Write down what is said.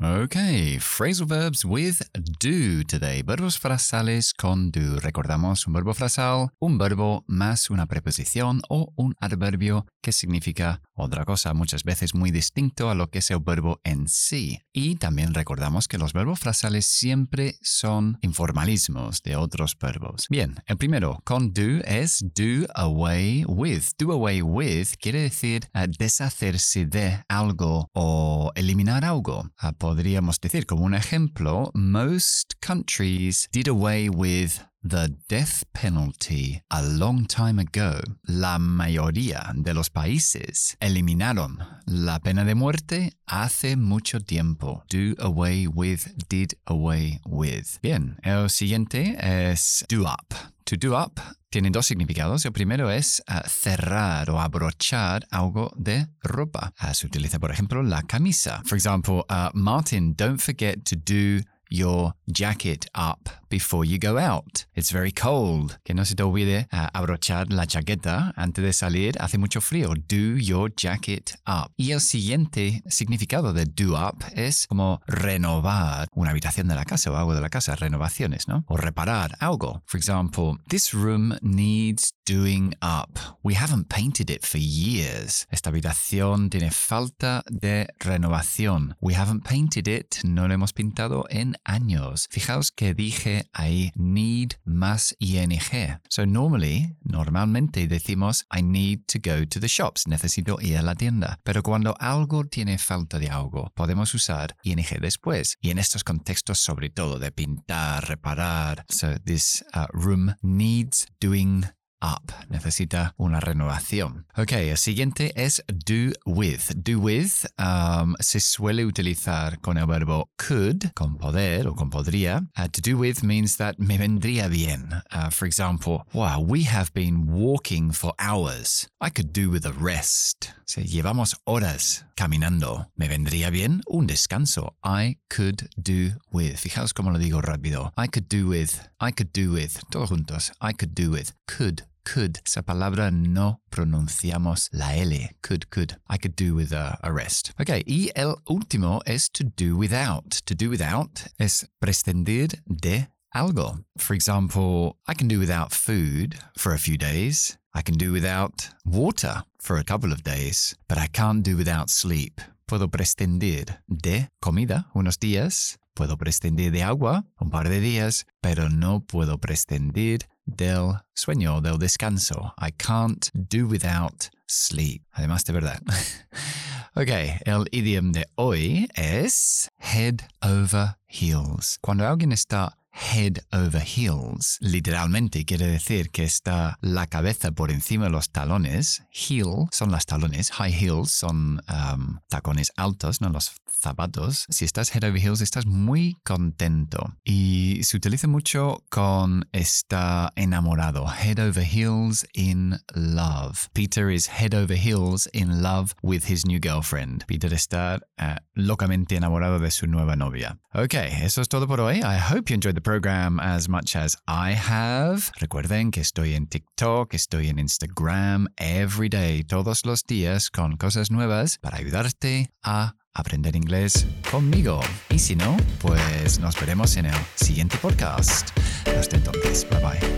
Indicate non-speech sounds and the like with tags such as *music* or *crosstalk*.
Okay, phrasal verbs with do today. Verbos frasales con do. Recordamos un verbo frasal, un verbo más una preposición o un adverbio que significa otra cosa, muchas veces muy distinto a lo que es el verbo en sí. Y también recordamos que los verbos frasales siempre son informalismos de otros verbos. Bien, el primero con do es do away with. Do away with quiere decir uh, deshacerse de algo o eliminar algo. Uh, podríamos decir como un ejemplo, most countries did away with the death penalty a long time ago. La mayoría de los países eliminaron la pena de muerte hace mucho tiempo. Do away with, did away with. Bien, el siguiente es do up. To do up tiene dos significados. El primero es uh, cerrar o abrochar algo de ropa. Uh, se utiliza, por ejemplo, la camisa. For example, uh, Martin, don't forget to do your jacket up before you go out. It's very cold. Que no se te olvide uh, abrochar la chaqueta antes de salir. Hace mucho frío. Do your jacket up. Y el siguiente significado de do up es como renovar una habitación de la casa o algo de la casa. Renovaciones, ¿no? O reparar algo. For example, this room needs doing up. We haven't painted it for years. Esta habitación tiene falta de renovación. We haven't painted it. No lo hemos pintado en años. Fijaos que dije ahí need más ing. So normally, normalmente decimos I need to go to the shops. Necesito ir a la tienda. Pero cuando algo tiene falta de algo, podemos usar ing después. Y en estos contextos, sobre todo de pintar, reparar. So this uh, room needs doing up. Necesita una renovación. Ok, el siguiente es do with. Do with um, se suele utilizar con el verbo could, con poder o con podría. Uh, to do with means that me vendría bien. Uh, for example, wow, we have been walking for hours. I could do with a rest. O llevamos horas caminando. ¿Me vendría bien un descanso? I could do with. Fijaos cómo lo digo rápido. I could do with. I could do with. Todos juntos. I could do with. Could could. Esa palabra no pronunciamos la L. Could, could. I could do with a, rest. Ok, y el último es to do without. To do without es prescindir de algo. For example, I can do without food for a few days. I can do without water for a couple of days, but I can't do without sleep. Puedo prescindir de comida unos días, puedo prescindir de agua un par de días, pero no puedo prescindir del sueño, del descanso. I can't do without sleep. Además de verdad. *laughs* ok, el idioma de hoy es head over heels. Cuando alguien está head over heels. Literalmente quiere decir que está la cabeza por encima de los talones. Heel son las talones. High heels son um, tacones altos, no los zapatos. Si estás head over heels, estás muy contento. Y se utiliza mucho con está enamorado. Head over heels in love. Peter is head over heels in love with his new girlfriend. Peter está uh, locamente enamorado de su nueva novia. Ok, eso es todo por hoy. I hope you enjoyed the program as much as I have. Recuerden que estoy en TikTok, estoy en Instagram every day, todos los días, con cosas nuevas para ayudarte a aprender inglés conmigo. Y si no, pues nos veremos en el siguiente podcast. Hasta entonces, bye bye.